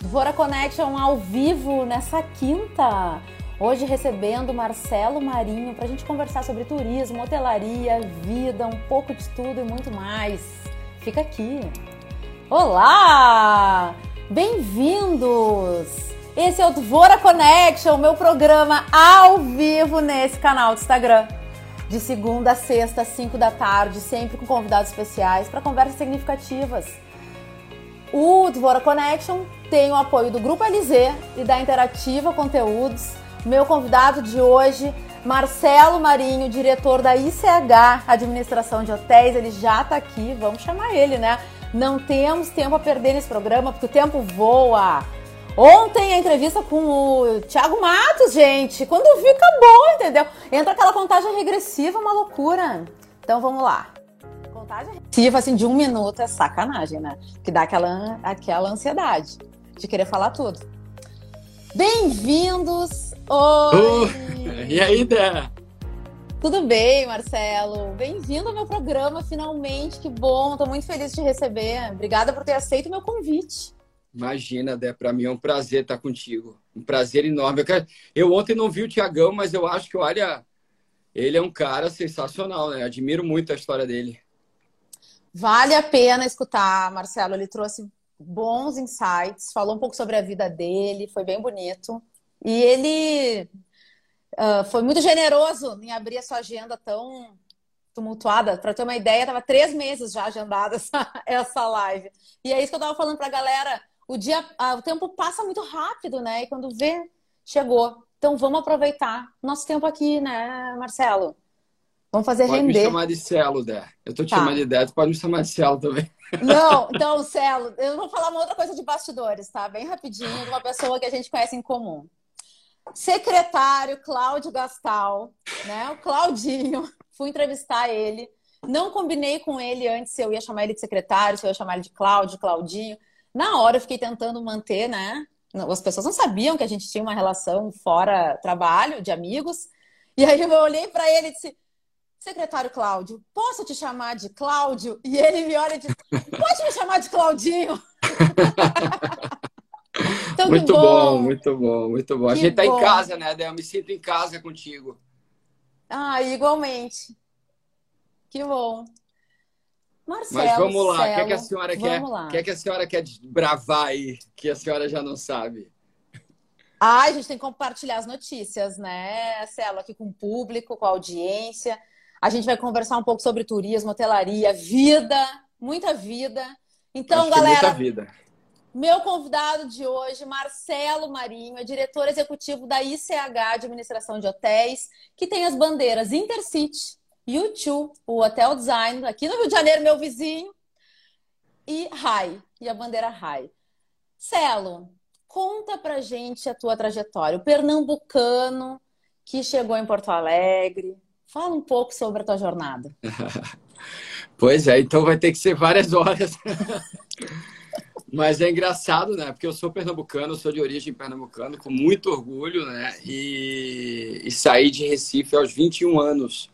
Dvora Connection ao vivo nessa quinta. Hoje recebendo Marcelo Marinho para a gente conversar sobre turismo, hotelaria, vida, um pouco de tudo e muito mais. Fica aqui. Olá! Bem-vindos! Esse é o Dvora Connection, meu programa ao vivo nesse canal do Instagram. De segunda a sexta, às 5 da tarde, sempre com convidados especiais para conversas significativas. O Dvora Connection tem o apoio do Grupo LZ e da Interativa Conteúdos. Meu convidado de hoje, Marcelo Marinho, diretor da ICH, Administração de Hotéis, ele já está aqui, vamos chamar ele, né? Não temos tempo a perder nesse programa, porque o tempo voa. Ontem a entrevista com o Thiago Matos, gente. Quando fica bom, entendeu? Entra aquela contagem regressiva, uma loucura. Então vamos lá. Contagem regressiva, assim, de um minuto é sacanagem, né? Que dá aquela, aquela ansiedade de querer falar tudo. Bem-vindos! Oi! Uh, e aí, Dé? Tudo bem, Marcelo? Bem-vindo ao meu programa, finalmente. Que bom, estou muito feliz de te receber. Obrigada por ter aceito o meu convite. Imagina, Dé, para mim é um prazer estar contigo. Um prazer enorme. Eu, quero... eu ontem não vi o Tiagão, mas eu acho que, olha, ele é um cara sensacional, né? Admiro muito a história dele. Vale a pena escutar, Marcelo. Ele trouxe bons insights, falou um pouco sobre a vida dele, foi bem bonito. E ele uh, foi muito generoso em abrir a sua agenda tão tumultuada. Para ter uma ideia, estava três meses já agendada essa, essa live. E é isso que eu estava falando para a galera. O dia, uh, o tempo passa muito rápido, né? E quando vê, chegou. Então vamos aproveitar nosso tempo aqui, né, Marcelo? Vamos fazer pode render. Pode me chamar de Celo, Dé. Eu tô te tá. chamando de Dé, tu pode me chamar de Celo também. Não, então, Celo, eu vou falar uma outra coisa de bastidores, tá? Bem rapidinho, de uma pessoa que a gente conhece em comum. Secretário Cláudio Gastal, né? O Claudinho, fui entrevistar ele. Não combinei com ele antes se eu ia chamar ele de secretário, se eu ia chamar ele de Cláudio, Claudinho. Na hora eu fiquei tentando manter, né? As pessoas não sabiam que a gente tinha uma relação fora trabalho, de amigos. E aí eu olhei para ele e disse: Secretário Cláudio, posso te chamar de Cláudio? E ele me olha e diz: Pode me chamar de Claudinho? então, muito bom. bom. muito bom, muito bom. Que a gente tá bom. em casa, né, Adel? Eu me sinto em casa contigo. Ah, igualmente. Que bom. Marcelo, Mas vamos lá, o que, é que a senhora quer? O que é que a senhora quer desbravar aí que a senhora já não sabe? Ah, a gente tem que compartilhar as notícias, né, Celo, aqui com o público, com a audiência. A gente vai conversar um pouco sobre turismo, hotelaria, vida, muita vida. Então, Acho galera, muita vida. meu convidado de hoje, Marcelo Marinho, é diretor executivo da ICH Administração de Hotéis, que tem as bandeiras Intercity, U2, o Hotel Design, aqui no Rio de Janeiro, meu vizinho, e RAI, e a bandeira RAI. Celo, conta pra gente a tua trajetória. O pernambucano que chegou em Porto Alegre, Fala um pouco sobre a tua jornada. pois é, então vai ter que ser várias horas. Mas é engraçado, né? Porque eu sou pernambucano, sou de origem pernambucana, com muito orgulho, né? E, e saí de Recife aos 21 anos.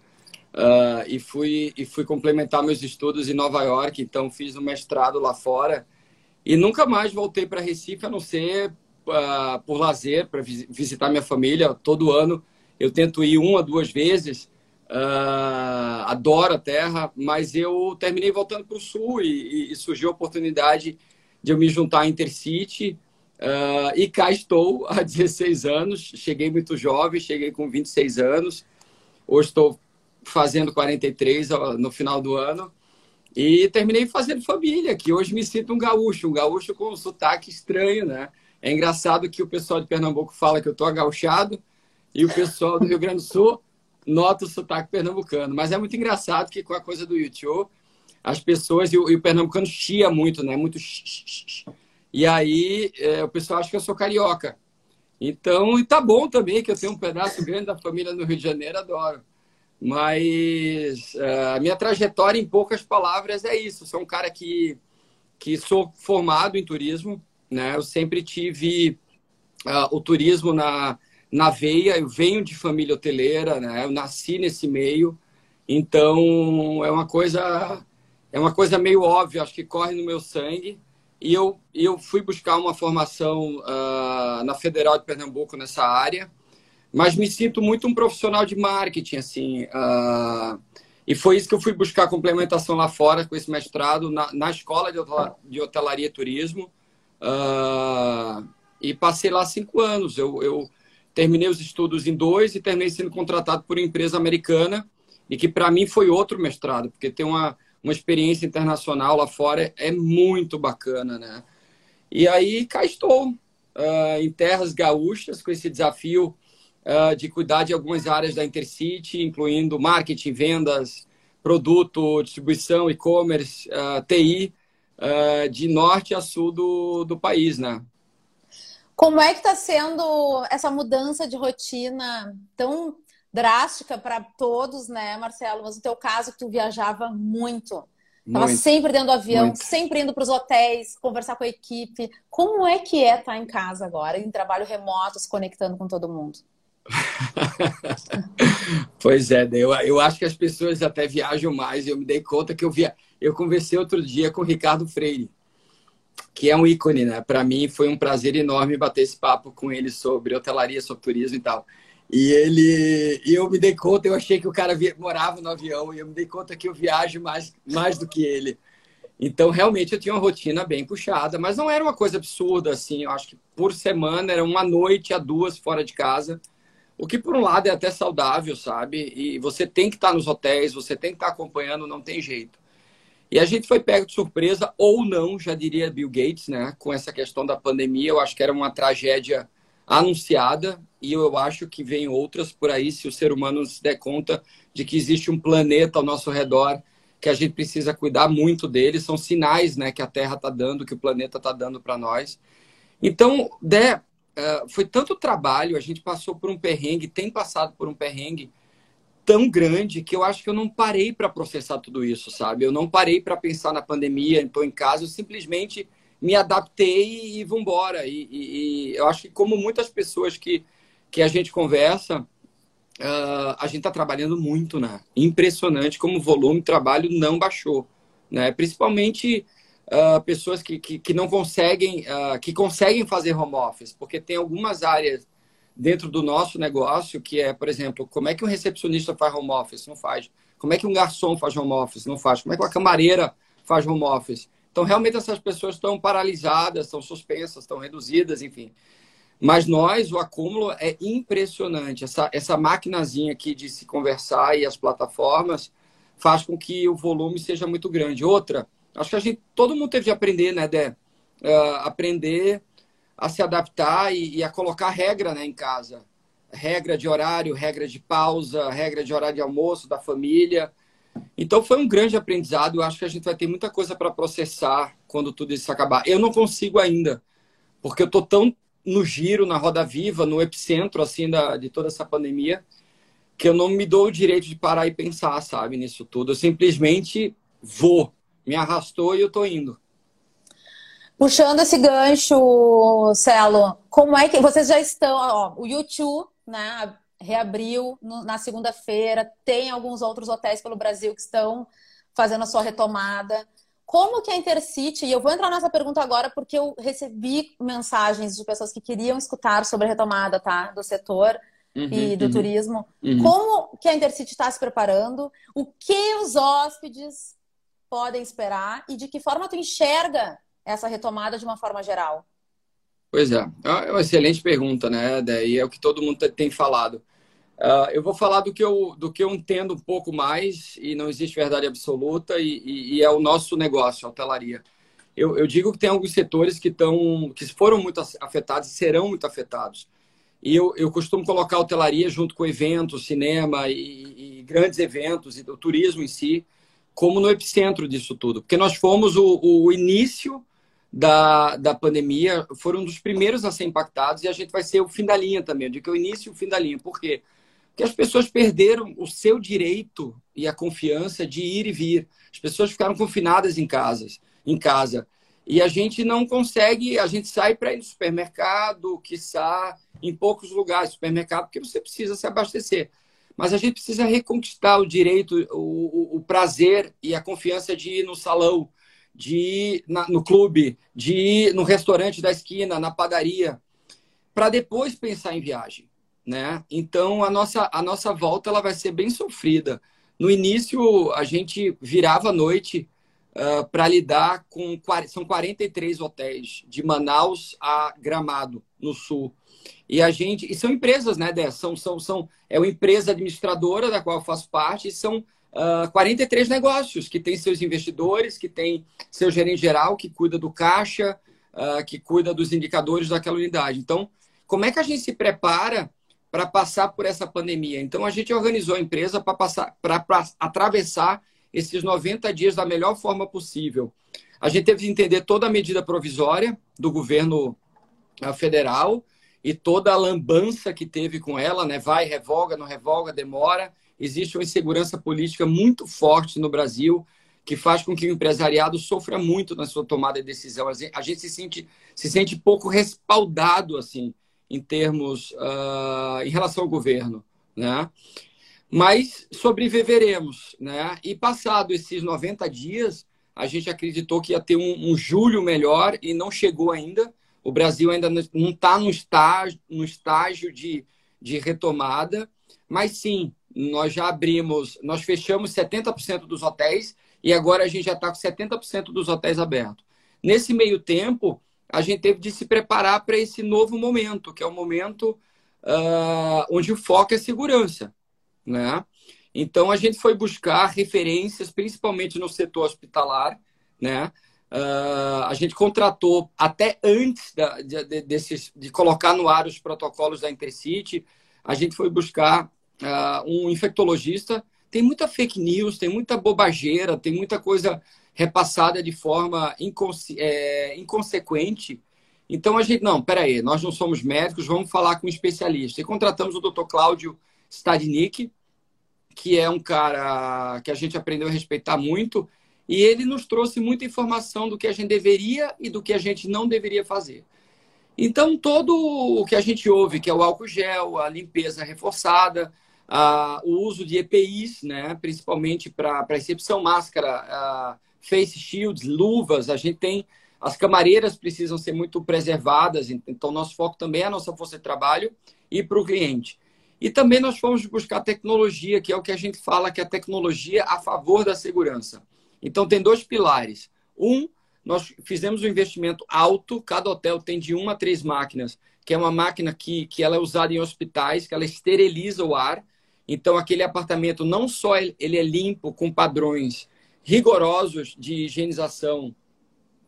Uh, e, fui, e fui complementar meus estudos em Nova York, então fiz um mestrado lá fora. E nunca mais voltei para Recife, a não ser uh, por lazer, para visitar minha família. Todo ano eu tento ir uma, duas vezes. Uh, adoro a terra, mas eu terminei voltando para o sul e, e, surgiu a oportunidade de eu me juntar à Intercity. Uh, e cá estou há 16 anos. Cheguei muito jovem, cheguei com 26 anos. Hoje estou fazendo 43 no final do ano. E terminei fazendo família, que hoje me sinto um gaúcho, um gaúcho com um sotaque estranho, né? É engraçado que o pessoal de Pernambuco fala que eu estou agauchado e o pessoal do Rio Grande do Sul nota o sotaque pernambucano. Mas é muito engraçado que com a coisa do YouTube, as pessoas, e o, e o pernambucano chia muito, né? Muito E aí é, o pessoal acha que eu sou carioca. Então, e tá bom também que eu tenho um pedaço grande da família no Rio de Janeiro, adoro. Mas uh, a minha trajetória, em poucas palavras, é isso. Sou um cara que, que sou formado em turismo, né? Eu sempre tive uh, o turismo na, na veia, eu venho de família hoteleira, né? Eu nasci nesse meio, então é uma coisa é uma coisa meio óbvia, acho que corre no meu sangue. e eu, eu fui buscar uma formação uh, na Federal de Pernambuco nessa área, mas me sinto muito um profissional de marketing, assim. Uh, e foi isso que eu fui buscar complementação lá fora com esse mestrado na, na escola de, de hotelaria e turismo. Uh, e passei lá cinco anos. Eu, eu terminei os estudos em dois e terminei sendo contratado por uma empresa americana e que para mim foi outro mestrado, porque tem uma, uma experiência internacional lá fora é muito bacana, né? E aí cá estou, uh, em terras gaúchas, com esse desafio uh, de cuidar de algumas áreas da Intercity, incluindo marketing, vendas, produto, distribuição, e-commerce, uh, TI, de norte a sul do, do país, né? Como é que está sendo essa mudança de rotina tão drástica para todos, né, Marcelo? Mas no teu caso, tu viajava muito. Estava sempre dentro do avião, muito. sempre indo para os hotéis, conversar com a equipe. Como é que é estar tá em casa agora, em trabalho remoto, se conectando com todo mundo? pois é, eu, eu acho que as pessoas até viajam mais. Eu me dei conta que eu via. Eu conversei outro dia com o Ricardo Freire, que é um ícone, né? Para mim foi um prazer enorme bater esse papo com ele sobre hotelaria, sobre turismo e tal. E ele, e eu me dei conta, eu achei que o cara via, morava no avião e eu me dei conta que eu viajo mais, mais do que ele. Então, realmente, eu tinha uma rotina bem puxada, mas não era uma coisa absurda, assim. Eu acho que por semana era uma noite a duas fora de casa, o que, por um lado, é até saudável, sabe? E você tem que estar nos hotéis, você tem que estar acompanhando, não tem jeito. E a gente foi pego de surpresa, ou não, já diria Bill Gates, né? Com essa questão da pandemia, eu acho que era uma tragédia anunciada e eu acho que vem outras por aí se o ser humano se der conta de que existe um planeta ao nosso redor que a gente precisa cuidar muito dele são sinais né que a Terra está dando que o planeta está dando para nós então Dé, uh, foi tanto trabalho a gente passou por um perrengue tem passado por um perrengue tão grande que eu acho que eu não parei para processar tudo isso sabe eu não parei para pensar na pandemia estou em casa eu simplesmente me adaptei e vambora. E, e, e eu acho que, como muitas pessoas que, que a gente conversa, uh, a gente está trabalhando muito, né? Impressionante como o volume de trabalho não baixou. Né? Principalmente uh, pessoas que, que, que, não conseguem, uh, que conseguem fazer home office, porque tem algumas áreas dentro do nosso negócio que é, por exemplo, como é que um recepcionista faz home office? Não faz. Como é que um garçom faz home office? Não faz. Como é que uma camareira faz home office? Então, realmente, essas pessoas estão paralisadas, estão suspensas, estão reduzidas, enfim. Mas nós, o acúmulo é impressionante. Essa, essa maquinazinha aqui de se conversar e as plataformas faz com que o volume seja muito grande. Outra, acho que a gente, todo mundo teve de aprender, né, Dé? Uh, aprender a se adaptar e, e, a colocar regra né, em casa. Regra de horário, regra de pausa, regra de horário de almoço da família. Então foi um grande aprendizado. Eu acho que a gente vai ter muita coisa para processar quando tudo isso acabar. Eu não consigo ainda, porque eu estou tão no giro, na roda viva, no epicentro assim da, de toda essa pandemia, que eu não me dou o direito de parar e pensar, sabe, nisso tudo. Eu simplesmente vou. Me arrastou e eu estou indo. Puxando esse gancho, Celo, como é que vocês já estão? Ó, o YouTube, né? reabriu no, na segunda-feira, tem alguns outros hotéis pelo Brasil que estão fazendo a sua retomada. Como que a Intercity, e eu vou entrar nessa pergunta agora porque eu recebi mensagens de pessoas que queriam escutar sobre a retomada tá, do setor uhum, e do uhum, turismo. Uhum. Como que a Intercity está se preparando? O que os hóspedes podem esperar? E de que forma tu enxerga essa retomada de uma forma geral? Pois é, é uma excelente pergunta, né? Daí é o que todo mundo tem falado. Uh, eu vou falar do que, eu, do que eu entendo um pouco mais, e não existe verdade absoluta, e, e, e é o nosso negócio, a hotelaria. Eu, eu, digo que tem alguns setores que, estão, que foram muito afetados e serão muito afetados. E eu, eu costumo colocar a hotelaria junto com eventos, cinema e, e, grandes eventos, e o turismo em si, como no epicentro disso tudo. Porque nós fomos o, o início da, da pandemia, foram um dos primeiros a ser impactados, e a gente vai ser o fim da linha também. Digo que é o início e o fim da linha. Por quê? que as pessoas perderam o seu direito e a confiança de ir e vir. As pessoas ficaram confinadas em casas, em casa. E a gente não consegue, a gente sai para ir no supermercado, quiçá, em poucos lugares, supermercado, porque você precisa se abastecer. Mas a gente precisa reconquistar o direito, o, o, o prazer e a confiança de ir no salão, de ir na, no clube, de ir no restaurante da esquina, na padaria, para depois pensar em viagem. Né? Então, a nossa, a nossa volta ela vai ser bem sofrida. No início, a gente virava à noite uh, para lidar com. São 43 hotéis, de Manaus a Gramado, no sul. E a gente. E são empresas, né, Dessa? São, são, são, é uma empresa administradora da qual eu faço parte, e são uh, ah, 43 negócios que têm seus investidores, que tem seu gerente geral, que cuida do caixa, uh, que cuida dos indicadores daquela unidade. Então, como é que a gente se prepara para passar por essa pandemia? Então, a gente organizou a empresa para passar, para atravessar esses 90 dias da melhor forma possível. A gente teve que entender toda a medida provisória do governo ah, federal e toda a lambança que teve com ela, né? Vai, revoga, não revoga, demora. Existe uma insegurança política muito forte no Brasil que faz com que o empresariado sofra muito na sua tomada de decisão. A gente se sente, se sente pouco respaldado assim em termos uh, em relação ao governo, né? Mas sobreviveremos, né? E passado esses 90 dias, a gente acreditou que ia ter um, um julho melhor e não chegou ainda. O Brasil ainda não está no estágio, no estágio de, de retomada, mas sim, nós já abrimos, nós fechamos 70% dos hotéis e agora a gente já está com 70% dos hotéis abertos. Nesse meio tempo, a gente teve de se preparar para esse novo momento, que é o momento uh, onde o foco é segurança. Né? Então, a gente foi buscar referências, principalmente no setor hospitalar. Né? Uh, a gente contratou, até antes da, de, de, desses, de colocar no ar os protocolos da Intercity, a gente foi buscar uh, um infectologista. Tem muita fake news, tem muita bobageira, tem muita coisa repassada de forma inconse é, inconsequente. Então a gente, não, peraí, nós não somos médicos, vamos falar com um especialista. E contratamos o Dr. Cláudio Stadnik, que é um cara que a gente aprendeu a respeitar muito, e ele nos trouxe muita informação do que a gente deveria e do que a gente não deveria fazer. Então, todo o que a gente ouve, que é o álcool gel, a limpeza reforçada, o uso de EPIs, né, principalmente para recepção, máscara, face shields, luvas, a gente tem. As camareiras precisam ser muito preservadas, então nosso foco também é a nossa força de trabalho e para o cliente. E também nós fomos buscar tecnologia, que é o que a gente fala que é a tecnologia a favor da segurança. Então tem dois pilares. Um, nós fizemos um investimento alto, cada hotel tem de uma a três máquinas, que é uma máquina que, que ela é usada em hospitais, que ela esteriliza o ar. Então aquele apartamento não só ele é limpo com padrões rigorosos de higienização,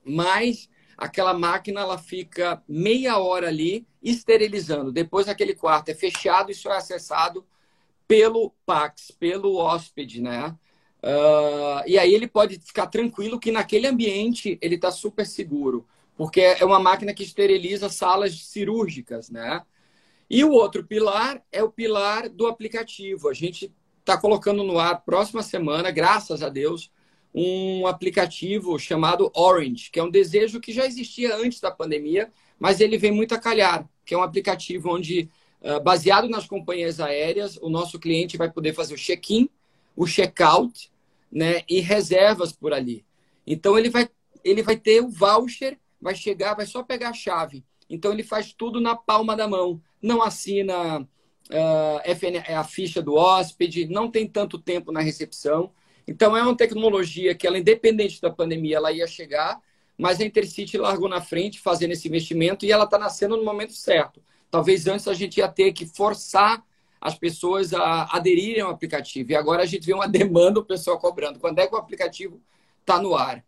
mas aquela máquina ela fica meia hora ali esterilizando. Depois aquele quarto é fechado e só é acessado pelo Pax, pelo hóspede, né? Uh, e aí ele pode ficar tranquilo que naquele ambiente ele está super seguro, porque é uma máquina que esteriliza salas cirúrgicas, né? E o outro pilar é o pilar do aplicativo. A gente está colocando no ar próxima semana, graças a Deus, um aplicativo chamado Orange, que é um desejo que já existia antes da pandemia, mas ele vem muito a calhar, que é um aplicativo onde, ah, baseado nas companhias aéreas, o nosso cliente vai poder fazer o check-in, o check-out né, e reservas por ali. Então, ele vai, ele vai ter o voucher, vai chegar, vai só pegar a chave. Então, ele faz tudo na palma da mão. Não assina uh, ah, FN, a ficha do hóspede, não tem tanto tempo na recepção. Então, é uma tecnologia que, ela, independente da pandemia, ela ia chegar, mas a Intercity largou na frente fazendo esse investimento e ela está nascendo no momento certo. Talvez antes a gente ia ter que forçar as pessoas a aderirem ao aplicativo. E agora a gente vê uma demanda, o pessoal cobrando. Quando é que o aplicativo está no ar?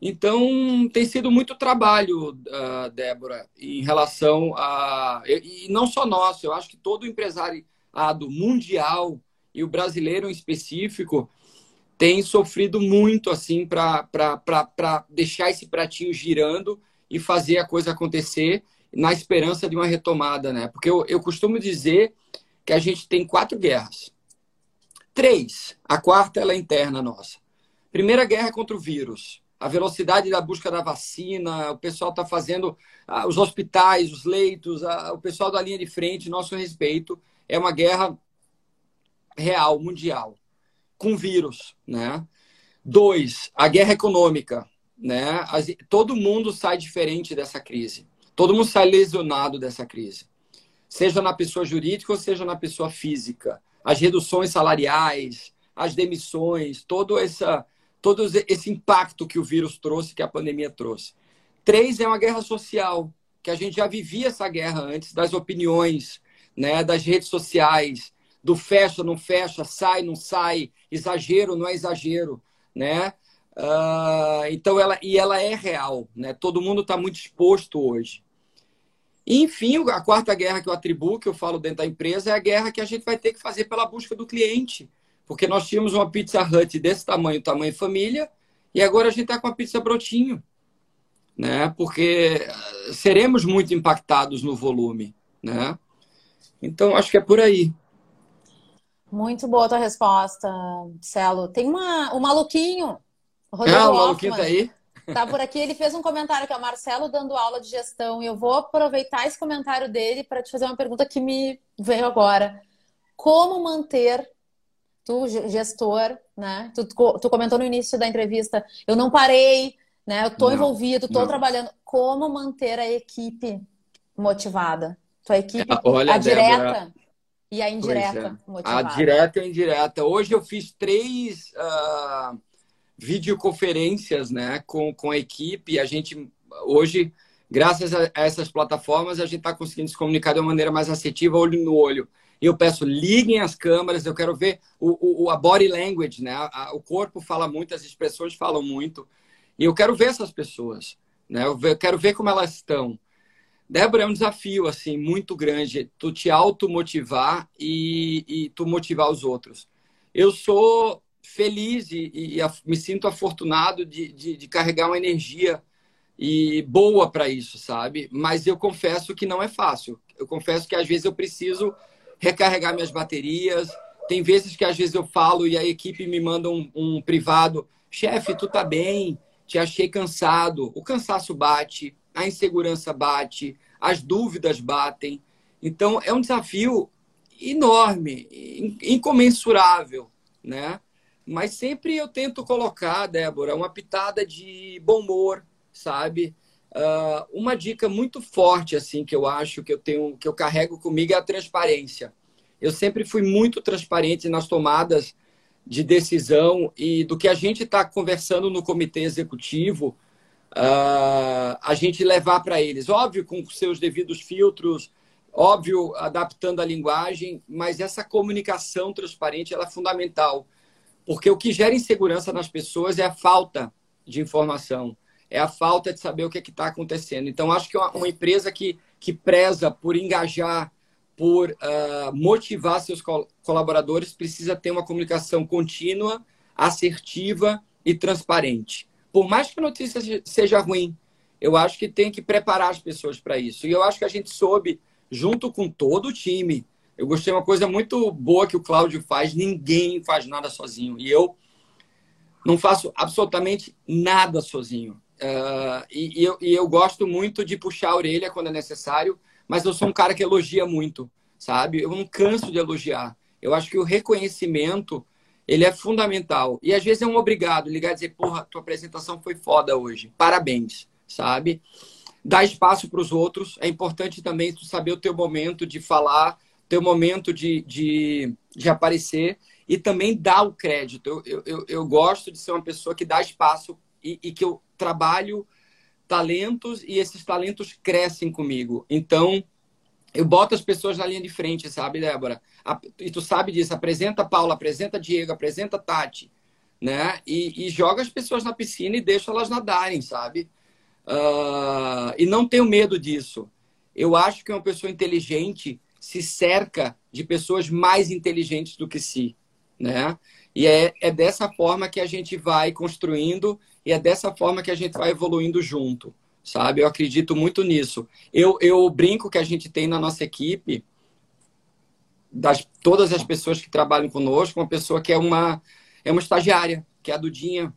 Então, tem sido muito trabalho, uh, Débora, em relação a. E não só nosso, eu acho que todo empresariado mundial e o brasileiro em específico tem sofrido muito assim para deixar esse pratinho girando e fazer a coisa acontecer na esperança de uma retomada, né? Porque eu, eu costumo dizer que a gente tem quatro guerras. Três. A quarta ela é interna nossa. Primeira guerra é contra o vírus. A velocidade da busca da vacina, o pessoal está fazendo ah, os hospitais, os leitos, ah, o pessoal da linha de frente, nosso respeito. É uma guerra real, mundial com vírus, né? Dois, a guerra econômica. né? Todo mundo sai diferente dessa crise. Todo mundo sai lesionado dessa crise. Seja na pessoa jurídica ou seja na pessoa física. As reduções salariais, as demissões, todo, essa, todo esse impacto que o vírus trouxe, que a pandemia trouxe. Três é uma guerra social, que a gente já vivia essa guerra antes, das opiniões, né, das redes sociais, do fecha, não fecha, sai, não sai, exagero, não é exagero, né? Uh, então ela e ela é real, né? Todo mundo está muito exposto hoje. E, enfim, a quarta guerra que eu atribuo, que eu falo dentro da empresa, é a guerra que a gente vai ter que fazer pela busca do cliente, porque nós tínhamos uma Pizza Hut desse tamanho, tamanho família, e agora a gente está com a pizza brotinho, né? Porque seremos muito impactados no volume, né? Então acho que é por aí. Muito boa a tua resposta, Celo. Tem uma, o maluquinho Rodrigo ah, o maluquinho tá aí? Tá por aqui, ele fez um comentário que é o Marcelo dando aula de gestão e eu vou aproveitar esse comentário dele para te fazer uma pergunta que me veio agora. Como manter tu gestor, né? Tu, tu comentou no início da entrevista, eu não parei, né? Eu tô não, envolvido, tô não. trabalhando. Como manter a equipe motivada? Tua equipe, é, Olha, a direta Débora, e a indireta é. motivada. A direta e a indireta. Hoje eu fiz três uh videoconferências né, com, com a equipe. A gente, hoje, graças a essas plataformas, a gente está conseguindo se comunicar de uma maneira mais assertiva, olho no olho. Eu peço, liguem as câmeras, eu quero ver o, o, a body language, né? A, a, o corpo fala muito, as expressões falam muito. E eu quero ver essas pessoas, né? Eu, eu quero ver como elas estão. Débora, é um desafio, assim, muito grande. Tu te automotivar e, e tu motivar os outros. Eu sou feliz e, e, e me sinto afortunado de, de, de, carregar uma energia e boa para isso, sabe? Mas eu confesso que não é fácil. Eu confesso que às vezes eu preciso recarregar minhas baterias. Tem vezes que às vezes eu falo e a equipe me manda um, um privado: chefe, tu tá bem? Te achei cansado. O cansaço bate, a insegurança bate, as dúvidas batem. Então é um desafio enorme, incomensurável, né? Mas sempre eu tento colocar, Débora, uma pitada de bom humor, sabe? Uh, uma dica muito forte, assim, que eu acho que eu tenho, que eu carrego comigo é a transparência. Eu sempre fui muito transparente nas tomadas de decisão e do que a gente está conversando no comitê executivo, uh, a gente levar para eles. Óbvio, com seus devidos filtros, óbvio, adaptando a linguagem, mas essa comunicação transparente é fundamental. Porque o que gera insegurança nas pessoas é a falta de informação, é a falta de saber o que é está acontecendo. Então, acho que uma, empresa que, que preza por engajar, por uh, motivar seus colaboradores, precisa ter uma comunicação contínua, assertiva e transparente. Por mais que a notícia seja ruim, eu acho que tem que preparar as pessoas para isso. E eu acho que a gente soube, junto com todo o time, eu gostei de uma coisa muito boa que o Cláudio faz: ninguém faz nada sozinho. E eu não faço absolutamente nada sozinho. Uh, e, e, eu, e, eu, gosto muito de puxar a orelha quando é necessário, mas eu sou um cara que elogia muito, sabe? Eu não canso de elogiar. Eu acho que o reconhecimento ele é fundamental. E às vezes é um obrigado ligar e dizer, porra, tua apresentação foi foda hoje. Parabéns, sabe? Dar espaço para os outros. É importante também tu saber o teu momento de falar, ter o momento de, de, de aparecer e também dar o crédito. Eu, eu, eu gosto de ser uma pessoa que dá espaço e, e, que eu trabalho talentos e esses talentos crescem comigo. Então, eu boto as pessoas na linha de frente, sabe, Débora? E tu sabe disso. Apresenta Paula, apresenta Diego, apresenta Tati, né? E, e joga as pessoas na piscina e deixa elas nadarem, sabe? Uh, e não tenho medo disso. Eu acho que uma pessoa inteligente se cerca de pessoas mais inteligentes do que si, né? E é, é dessa forma que a gente vai construindo e é dessa forma que a gente vai evoluindo junto, sabe? Eu acredito muito nisso. Eu, eu brinco que a gente tem na nossa equipe, das todas as pessoas que trabalham conosco, uma pessoa que é uma, é uma estagiária, que é a Dudinha.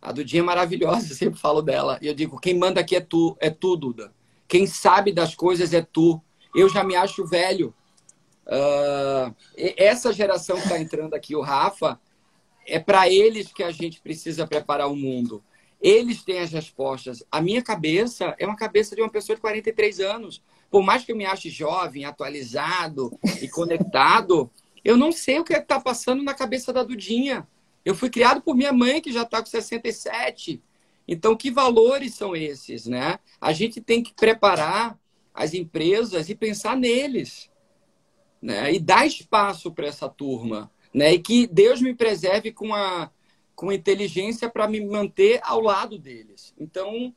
A Dudinha é maravilhosa, eu sempre falo dela. E eu digo, quem manda aqui é tu, é tu, Duda. Quem sabe das coisas é tu eu já me acho velho. Uh, essa geração que está entrando aqui, o Rafa, é para eles que a gente precisa preparar o mundo. Eles têm as respostas. A minha cabeça é uma cabeça de uma pessoa de 43 anos. Por mais que eu me ache jovem, atualizado e conectado, eu não sei o que está passando na cabeça da Dudinha. Eu fui criado por minha mãe, que já está com 67. Então, que valores são esses, né? A gente tem que preparar as empresas e pensar neles, né? E dar espaço para essa turma, né? E que Deus me preserve com a com inteligência para me manter ao lado deles. Então,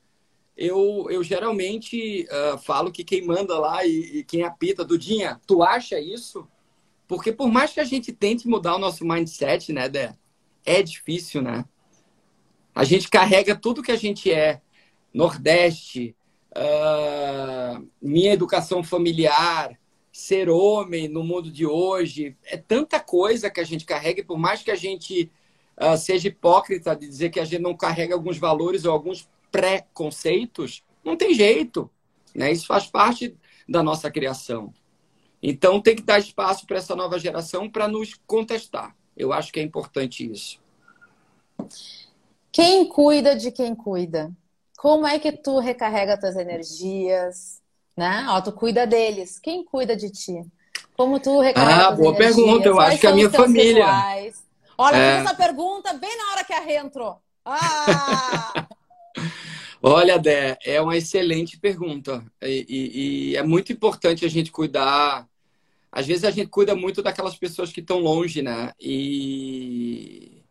eu, eu geralmente uh, falo que quem manda lá e, e quem apita, Dudinha, tu acha isso? Porque por mais que a gente tente mudar o nosso mindset, né, Dé? É difícil, né? A gente carrega tudo que a gente é. Nordeste, uh, minha educação familiar, ser homem no mundo de hoje. É tanta coisa que a gente carrega, e por mais que a gente uh, seja hipócrita de dizer que a gente não carrega alguns valores ou alguns preconceitos, não tem jeito. Né? Isso faz parte da nossa criação. Então tem que dar espaço para essa nova geração para nos contestar. Eu acho que é importante isso. Quem cuida de quem cuida? Como é que tu recarrega tuas energias? Né? Ó, tu cuida deles. Quem cuida de ti? Como tu recarrega Ah, boa energias? pergunta. Eu Quais acho que a minha família. Rituais? Olha, é... essa pergunta bem na hora que a Rê entrou. Ah! Olha, Dé, é uma excelente pergunta. E, e, e, é muito importante a gente cuidar. Às vezes a gente cuida muito daquelas pessoas que estão longe, né? E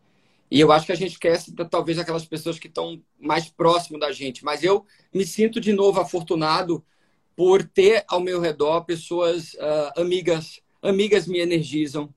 e eu acho que a gente esquece talvez aquelas pessoas que estão mais próximo da gente. Mas eu me sinto de novo afortunado por ter ao meu redor pessoas uh, amigas. Amigas me energizam.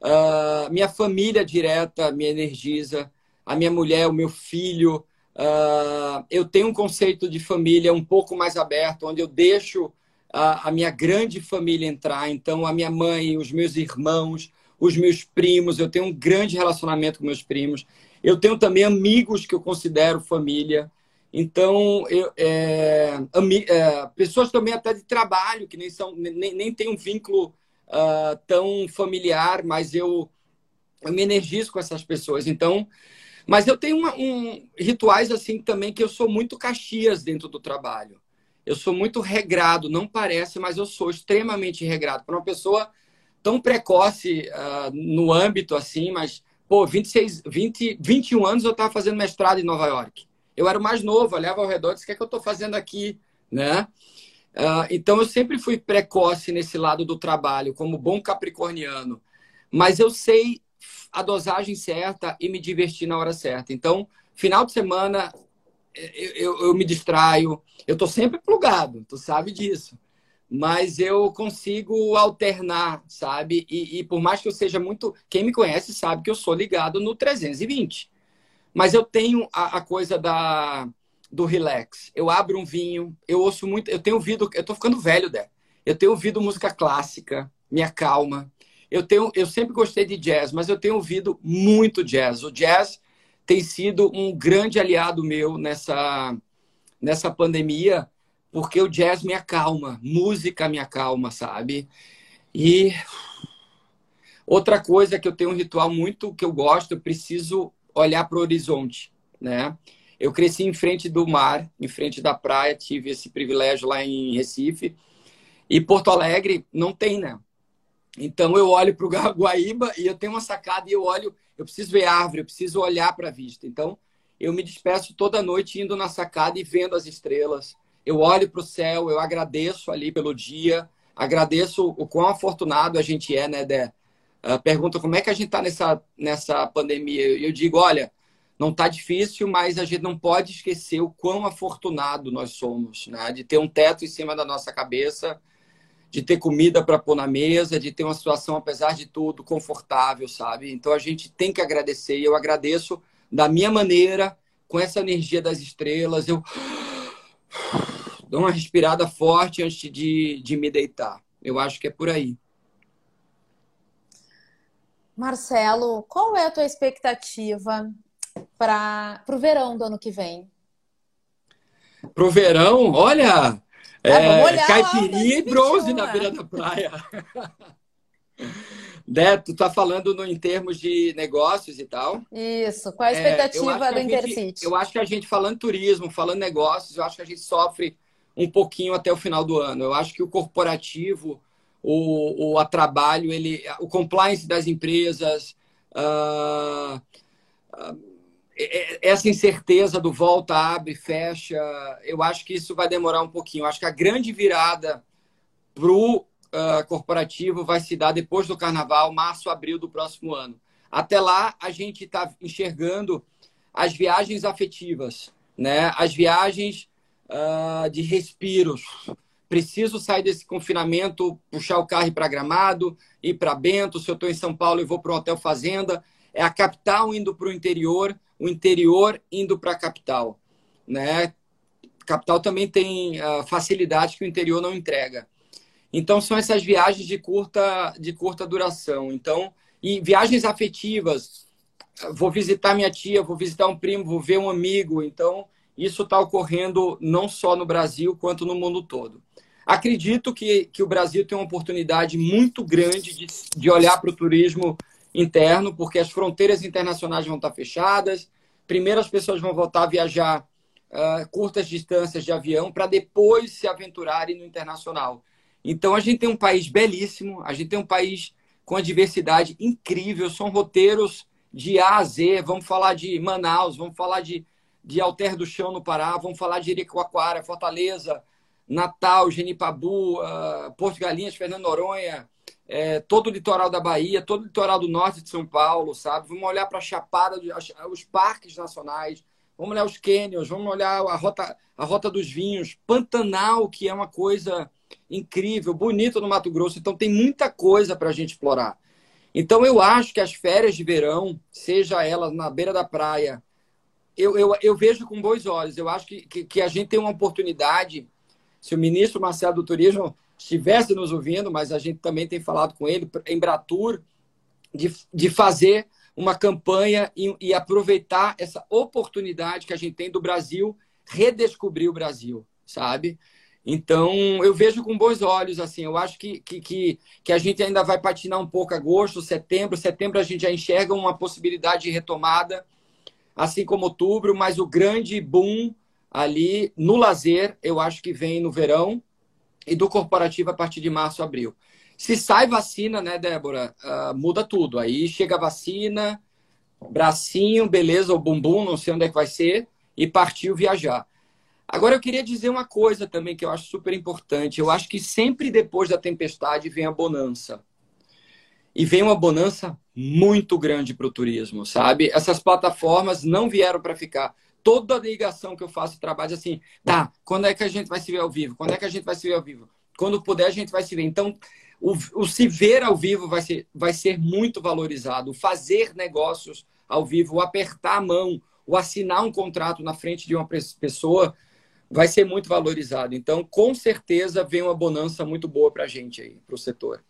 Uh, minha família direta me energiza. A minha mulher, o meu filho. Uh, eu tenho um conceito de família um pouco mais aberto, onde eu deixo a minha grande família entrar. Então, a minha mãe, os meus irmãos, os meus primos, eu tenho um grande relacionamento com meus primos. Eu tenho também amigos que eu considero família. Então, eu, é, é, pessoas também até de trabalho, que nem, são, nem, nem tem um vínculo uh, tão familiar, mas eu, eu me energizo com essas pessoas. Então, mas eu tenho uma, um, rituais assim também que eu sou muito caxias dentro do trabalho. Eu sou muito regrado, não parece, mas eu sou extremamente regrado. Para uma pessoa tão precoce uh, no âmbito assim, mas, pô, 26, 20, 21 anos eu estava fazendo mestrado em Nova York. Eu era o mais novo, olhava ao redor e disse: o que é que eu estou fazendo aqui? Né? Uh, então eu sempre fui precoce nesse lado do trabalho, como bom capricorniano. Mas eu sei a dosagem certa e me divertir na hora certa. Então, final de semana, eu, eu, eu me distraio. Eu estou sempre plugado, tu sabe disso mas eu consigo alternar, sabe? E, e, por mais que eu seja muito. Quem me conhece sabe que eu sou ligado no 320. Mas eu tenho a, a coisa da, do relax. Eu abro um vinho, eu ouço muito. Eu tenho ouvido. Eu tô ficando velho, Dé. Eu tenho ouvido música clássica, me acalma. Eu, tenho, eu sempre gostei de jazz, mas eu tenho ouvido muito jazz. O jazz tem sido um grande aliado meu nessa, nessa pandemia porque o jazz me acalma, música me acalma, sabe? E outra coisa que eu tenho um ritual muito que eu gosto, eu preciso olhar para o horizonte, né? Eu cresci em frente do mar, em frente da praia, tive esse privilégio lá em Recife. E Porto Alegre não tem, né? Então eu olho para o Guaíba e eu tenho uma sacada e eu olho, eu preciso ver árvore, eu preciso olhar para a vista. Então eu me despeço toda noite indo na sacada e vendo as estrelas, eu olho para o céu, eu agradeço ali pelo dia, agradeço o quão afortunado a gente é, né, Dé? Uh, pergunta como é que a gente está nessa, nessa pandemia. Eu digo, olha, não está difícil, mas a gente não pode esquecer o quão afortunado nós somos, né? De ter um teto em cima da nossa cabeça, de ter comida para pôr na mesa, de ter uma situação, apesar de tudo, confortável, sabe? Então a gente tem que agradecer. E eu agradeço da minha maneira, com essa energia das estrelas. Eu dou uma respirada forte antes de, de me deitar. Eu acho que é por aí. Marcelo, qual é a tua expectativa para o verão do ano que vem? Pro verão, olha, é, é caipirinha e bronze na beira da praia. Dé, tu tá falando no, em termos de negócios e tal. Isso. Qual a expectativa é, do Intercity? eu acho que a gente, falando turismo, falando negócios, eu acho que a gente sofre um pouquinho até o final do ano. Eu acho que o corporativo, o, o a trabalho, ele, o compliance das empresas, uh, uh, essa incerteza do volta, abre, fecha, eu acho que isso vai demorar um pouquinho. Eu acho que a grande virada para o uh, corporativo vai se dar depois do carnaval, março, abril do próximo ano. Até lá, a gente está enxergando as viagens afetivas, né? as viagens uh, de respiros. Preciso sair desse confinamento, puxar o carro para Gramado, ir para Bento. Se eu estou em São Paulo, eu vou para um hotel fazenda. É a capital indo para o interior, o interior indo para a capital. Né? capital também tem uh, facilidades que o interior não entrega. Então são essas viagens de curta de curta duração. Então, e viagens afetivas, vou visitar minha tia, vou visitar um primo, vou ver um amigo. Então, isso está ocorrendo não só no Brasil, quanto no mundo todo. Acredito que, que o Brasil tem uma oportunidade muito grande de, de olhar para o turismo interno, porque as fronteiras internacionais vão estar fechadas. Primeiro, as pessoas vão voltar a viajar uh, curtas distâncias de avião para depois se aventurarem no internacional. Então, a gente tem um país belíssimo, a gente tem um país com a diversidade incrível, são roteiros de A a Z. Vamos falar de Manaus, vamos falar de, de Alter do Chão, no Pará, vamos falar de Iricoacoara, Fortaleza, Natal, Genipabu, uh, Porto Galinhas, Fernando Noronha, é, todo o litoral da Bahia, todo o litoral do norte de São Paulo, sabe? Vamos olhar para a Chapada, os parques nacionais, vamos olhar os cânions, vamos olhar a rota, a rota dos vinhos, Pantanal, que é uma coisa incrível, bonito no Mato Grosso. Então tem muita coisa para a gente explorar. Então eu acho que as férias de verão, seja elas na beira da praia, eu, eu, eu vejo com bons olhos. Eu acho que, que, que, a gente tem uma oportunidade. Se o ministro Marcelo do Turismo estivesse nos ouvindo, mas a gente também tem falado com ele, em Bratur, de, de fazer uma campanha e, e aproveitar essa oportunidade que a gente tem do Brasil redescobrir o Brasil, sabe? Então, eu vejo com bons olhos, assim, eu acho que, que, que, que, a gente ainda vai patinar um pouco agosto, setembro. Setembro a gente já enxerga uma possibilidade de retomada, assim como outubro, mas o grande boom ali no lazer, eu acho que vem no verão e do corporativo a partir de março, abril. Se sai vacina, né, Débora, uh, muda tudo. Aí chega a vacina, bracinho, beleza, o bumbum, não sei onde é que vai ser, e partiu viajar. Agora eu queria dizer uma coisa também que eu acho super importante. Eu acho que sempre depois da tempestade vem a bonança. E vem uma bonança muito grande para o turismo, sabe? Essas plataformas não vieram para ficar. Toda ligação que eu faço trabalho assim, tá, quando é que a gente vai se ver ao vivo? Quando é que a gente vai se ver ao vivo? Quando puder, a gente vai se ver. Então, o, o se ver ao vivo vai ser, vai ser muito valorizado. O fazer negócios ao vivo, o apertar a mão, o assinar um contrato na frente de uma pessoa vai ser muito valorizado. Então, com certeza, vem uma bonança muito boa para a gente aí, para o setor.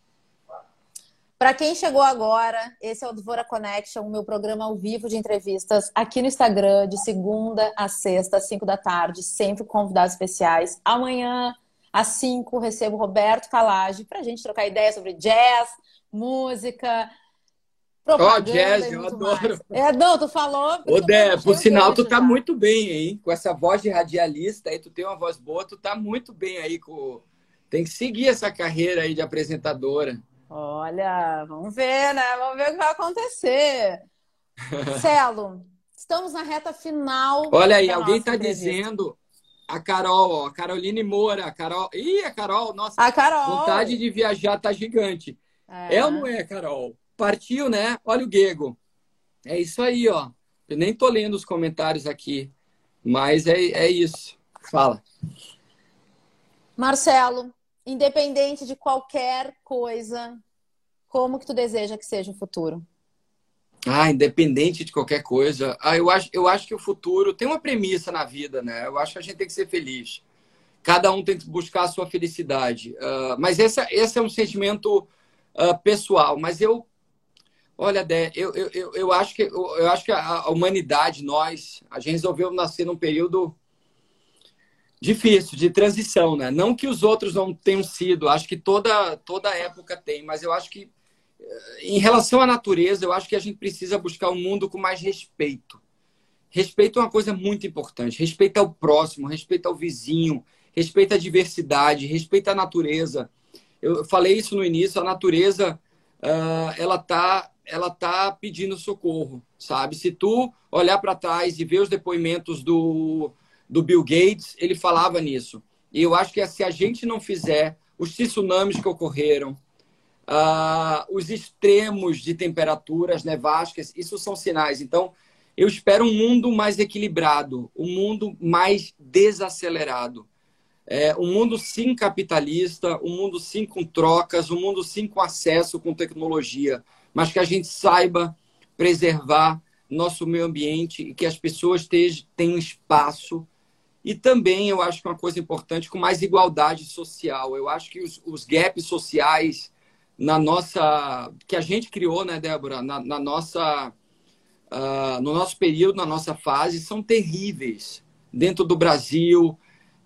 Para quem chegou agora, esse é o Dvora Connection, o meu programa ao vivo de entrevistas aqui no Instagram, de segunda a sexta, às 5 da tarde, sempre com convidados especiais. Amanhã, às 5, recebo o Roberto Calage para a gente trocar ideias sobre jazz, música, oh, jazz, eu adoro. É, não, tu falou. Ô, Dé, por sinal, tu tá já. muito bem aí. Com essa voz de radialista aí, tu tem uma voz boa, tu tá muito bem aí com. Tem que seguir essa carreira aí de apresentadora. Olha, vamos ver, né? Vamos ver o que vai acontecer. Celo, estamos na reta final. Olha aí, alguém tá dizendo. A Carol, ó, a Caroline Moura, a Carol. Ih, a Carol, nossa. A Carol. Vontade de viajar tá gigante. É, é ou não é, Carol? Partiu, né? Olha o Gego. É isso aí, ó. Eu nem tô lendo os comentários aqui, mas é, é isso. Fala. Marcelo, independente de qualquer coisa, como que tu deseja que seja o futuro? Ah, independente de qualquer coisa. Ah, eu acho, eu acho que o futuro tem uma premissa na vida, né? Eu acho que a gente tem que ser feliz. Cada um tem que buscar a sua felicidade. Uh, mas esse, é um sentimento uh, pessoal. Mas eu Olha, Dé, eu, eu, eu, eu, acho que, eu, eu acho que a, humanidade, nós, a gente resolveu nascer num período difícil, de transição, né? Não que os outros não tenham sido, acho que toda, toda época tem, mas eu acho que em relação à natureza, eu acho que a gente precisa buscar um mundo com mais respeito. Respeito é uma coisa muito importante. Respeito ao próximo, respeito ao vizinho, respeito à diversidade, respeito à natureza. Eu falei isso no início, a natureza, uh, ela está ela tá pedindo socorro, sabe? Se tu olhar para trás e ver os depoimentos do, do Bill Gates, ele falava nisso. E eu acho que se a gente não fizer os tsunamis que ocorreram, uh, os extremos de temperaturas nevásticas, isso são sinais. Então, eu espero um mundo mais equilibrado, um mundo mais desacelerado. É, um mundo sim capitalista, um mundo sim com trocas, um mundo sim com acesso com tecnologia, mas que a gente saiba preservar nosso meio ambiente e que as pessoas tenham espaço. E também eu acho que uma coisa importante, com mais igualdade social. Eu acho que os, os gaps sociais na nossa. que a gente criou, né, Débora? Na, na nossa. Uh, no nosso período, na nossa fase, são terríveis. Dentro do Brasil,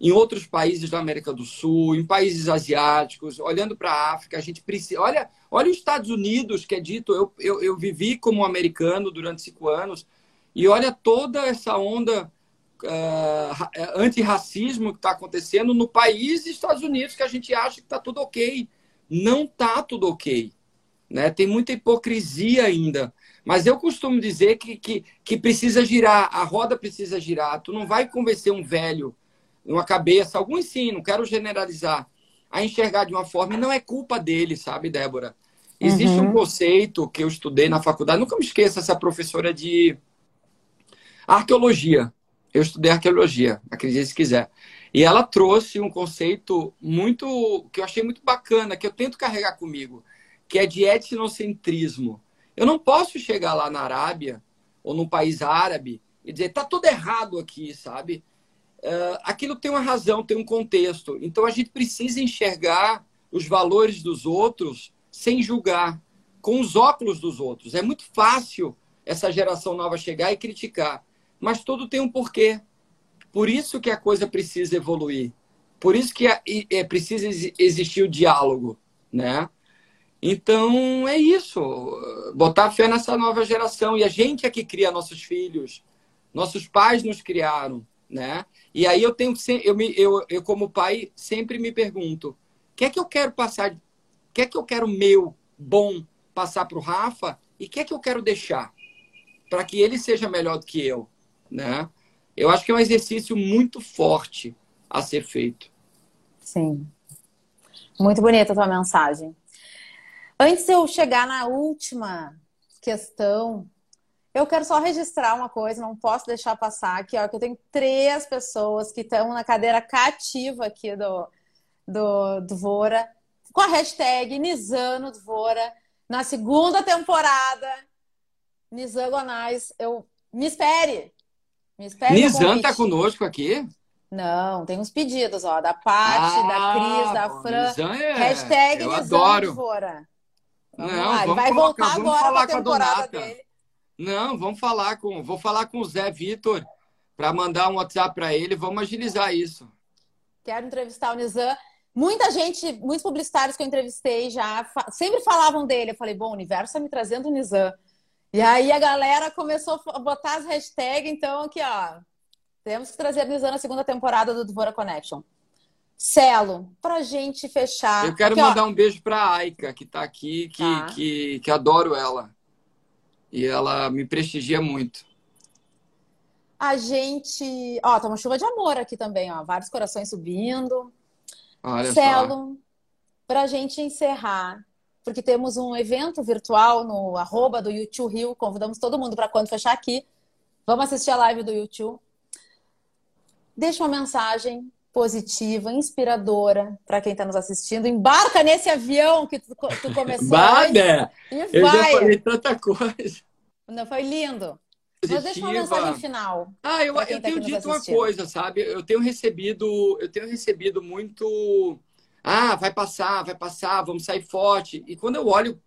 em outros países da América do Sul, em países asiáticos, olhando para a África, a gente precisa. Olha, olha os Estados Unidos, que é dito, eu, eu, eu vivi como americano durante cinco anos, e olha toda essa onda uh, antirracismo que está acontecendo no país Estados Unidos, que a gente acha que está tudo ok. Não está tudo ok. Né? Tem muita hipocrisia ainda. Mas eu costumo dizer que, que, que precisa girar, a roda precisa girar. Tu não vai convencer um velho numa cabeça, alguns sim, não quero generalizar, a enxergar de uma forma e não é culpa dele, sabe, Débora? Existe uhum. um conceito que eu estudei na faculdade, nunca me esqueça essa professora de arqueologia. Eu estudei arqueologia, acredite se quiser. E ela trouxe um conceito muito que eu achei muito bacana, que eu tento carregar comigo, que é de etnocentrismo. Eu não posso chegar lá na Arábia ou num país árabe e dizer tá tudo errado aqui, sabe? uh, aquilo tem uma razão, tem um contexto. Então a gente precisa enxergar os valores dos outros sem julgar, com os óculos dos outros. É muito fácil essa geração nova chegar e criticar, mas tudo tem um porquê. Por isso que a coisa precisa evoluir. Por isso que é, precisa existir o diálogo, né? Então é isso, botar fé nessa nova geração e a gente é que cria nossos filhos. Nossos pais nos criaram, né? E aí eu tenho eu, me, eu, eu como pai sempre me pergunto, o que é que eu quero passar, o que é que eu quero meu bom passar para o Rafa e o que é que eu quero deixar para que ele seja melhor do que eu, né? Eu acho que é um exercício muito forte a ser feito. Sim. Muito bonita a tua mensagem. Antes de eu chegar na última questão eu quero só registrar uma coisa, não posso deixar passar aqui, ó, que eu tenho três pessoas que estão na cadeira cativa aqui do, do, do Vora, com a hashtag Nizano Dvora, na segunda temporada. Nizan Gonais, eu me espere. Me espere. Nizan tá conosco aqui? Não, tem uns pedidos, ó, da Paty, ah, da Cris, da Fran. É... Hashtag Nizan Dvora. Vamos não, lá, ele vai voltar agora para a temporada dele. Não, vamos falar com, vou falar com o Zé Vitor para mandar um WhatsApp para ele, vamos agilizar isso. Quero entrevistar o Nizam. Muita gente, muitos publicitários que eu entrevistei já sempre falavam dele. Eu falei, bom, o universo está me trazendo o Nizam. E aí a galera começou a botar as hashtags, então aqui, ó. Temos que trazer Nizam na segunda temporada do Dvora Connection. Celo, pra gente fechar. Eu quero aqui, mandar ó. um beijo pra Aika, que tá aqui, que, tá. que, que adoro ela e ela me prestigia muito. A gente. Ó, tá uma chuva de amor aqui também, ó. Vários corações subindo. Olha Celo, só. pra gente encerrar, porque temos um evento virtual no arroba do YouTube Rio. Convidamos todo mundo para quando fechar aqui. Vamos assistir a live do YouTube. Deixa uma mensagem positiva, inspiradora para quem está nos assistindo. Embarca nesse avião que tu, tu começou. Bada! Eu vai. já falei tanta coisa. Não, foi lindo. Positiva. Mas deixa uma mensagem final. Ah, eu, eu tá tenho dito uma coisa, sabe? Eu tenho recebido, eu tenho recebido muito. Ah, vai passar, vai passar, vamos sair forte. E quando eu olho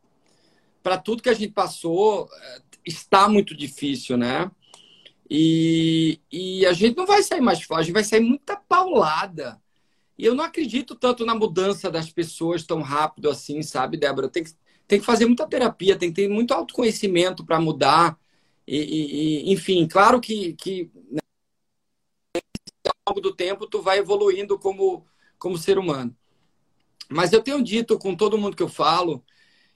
para tudo que a gente passou, eh, está muito difícil, né? E, e a gente não vai sair mais forte, a gente vai sair muita paulada. E eu não acredito tanto na mudança das pessoas tão rápido assim, sabe, Débora? Tem que, tem que fazer muita terapia, tem que ter muito autoconhecimento para mudar. E, e, e, enfim, claro que, que né, ao longo do tempo tu vai evoluindo como, como ser humano. Mas eu tenho dito com todo mundo que eu falo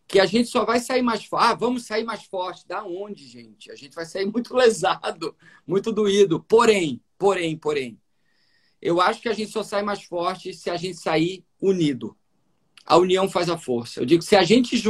que a gente só vai sair mais forte. Ah, vamos sair mais forte. Da onde, gente? A gente vai sair muito lesado, muito doído. Porém, porém, porém, eu acho que a gente só sai mais forte se a gente sair unido. A união faz a força. Eu digo, se a gente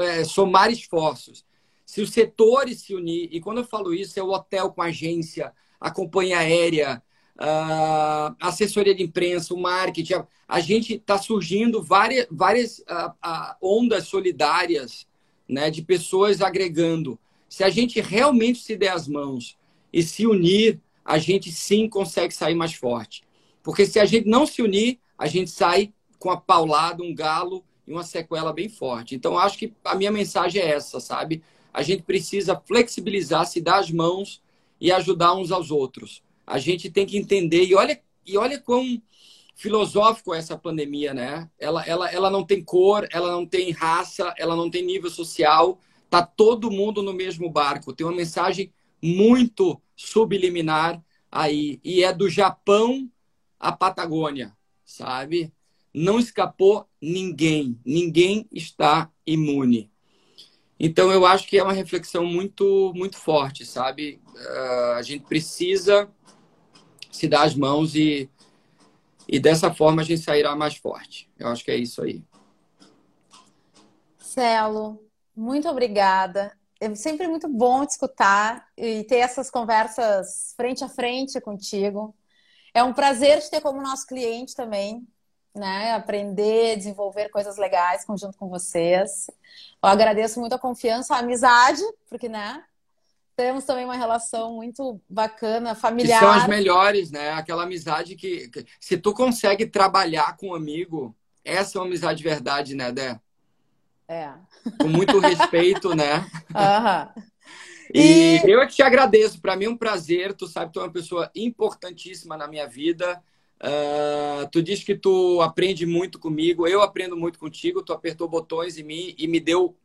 é, somar esforços, se os setores se unir, e quando eu falo isso, é o hotel com a agência, a companhia aérea, a assessoria de imprensa, o marketing, a, gente está surgindo várias, várias a, a ondas solidárias né, de pessoas agregando. Se a gente realmente se der as mãos e se unir, a gente sim consegue sair mais forte. Porque se a gente não se unir, a gente sai com a paulada, um galo e uma sequela bem forte. Então, acho que a minha mensagem é essa, sabe? A gente precisa flexibilizar, se dar as mãos e ajudar uns aos outros. A gente tem que entender, e olha, e olha quão filosófico é essa pandemia, né? Ela, ela, ela não tem cor, ela não tem raça, ela não tem nível social, tá todo mundo no mesmo barco. Tem uma mensagem muito subliminar aí, e é do Japão a Patagônia, sabe? Não escapou ninguém, ninguém está imune. Então eu acho que é uma reflexão muito muito forte, sabe? Uh, a gente precisa se dar as mãos e e dessa forma a gente sairá mais forte. Eu acho que é isso aí. Celo, muito obrigada. É sempre muito bom te escutar e ter essas conversas frente a frente contigo. É um prazer te ter como nosso cliente também, né? Aprender, desenvolver coisas legais junto com vocês. Eu agradeço muito a confiança, a amizade, porque, né? Temos também uma relação muito bacana, familiar. Que são as melhores, né? Aquela amizade que, que se tu consegue trabalhar com um amigo, essa é uma amizade de verdade, né, Dé? É. Com muito respeito, né? Aham. E, e eu é que te agradeço. Para mim é um prazer. Tu sabe que tu é uma pessoa importantíssima na minha vida. Uh, tu diz que tu aprende muito comigo. Eu aprendo muito contigo. Tu apertou botões em mim e me deu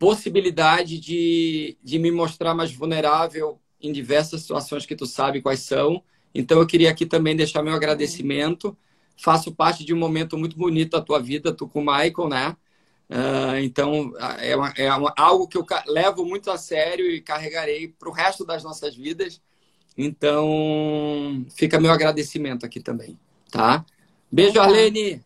possibilidade de, de me mostrar mais vulnerável em diversas situações que tu sabe quais são. Então eu queria aqui também deixar meu agradecimento. Faço parte de um momento muito bonito da tua vida, tu com o Michael, né? Uh, então, é, uma, é uma, algo que eu levo muito a sério e carregarei para o resto das nossas vidas. Então, fica meu agradecimento aqui também, tá? Beijo. Arlene!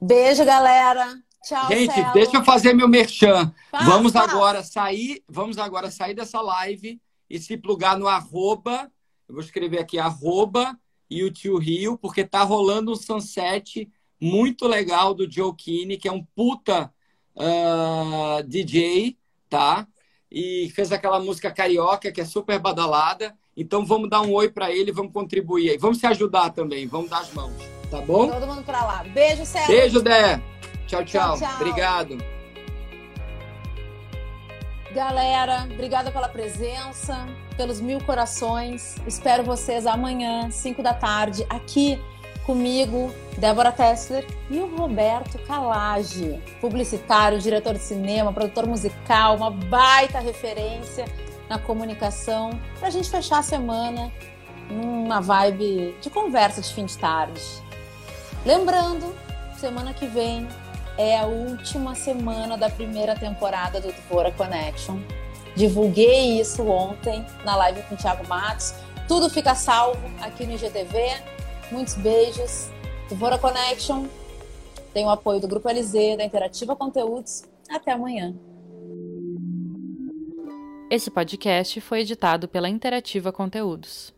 Beijo, galera! Tchau, Gente, Celo. deixa eu fazer meu merchan. vamos agora sair, vamos agora sair dessa live e se plugar no arroba, eu vou escrever aqui arroba e o tio Rio, porque tá rolando um sunset muito legal do Joe Kine, que é um puta uh, ah, DJ, tá? E fez aquela música carioca que é super badalada. Então vamos dar um oi para ele, vamos contribuir aí. Vamos se ajudar também, vamos dar as mãos, tá bom? Todo mundo para lá. Beijo, César. Beijo, Dé. Tchau, tchau, tchau, tchau. Obrigado. Galera, obrigada pela presença, pelos mil corações. Espero vocês amanhã, 5 da tarde, aqui comigo, Débora Tessler e o Roberto Calage, publicitário, diretor de cinema, produtor musical, uma baita referência na comunicação, para a gente fechar a semana numa vibe de conversa de fim de tarde. Lembrando, semana que vem é a última semana da primeira temporada do Dvora Connection. Divulguei isso ontem na live com o Thiago Matos. Tudo fica salvo aqui no IGTV Muitos beijos. Vora Connection tem o apoio do Grupo LZ, da Interativa Conteúdos. Até amanhã. Esse podcast foi editado pela Interativa Conteúdos.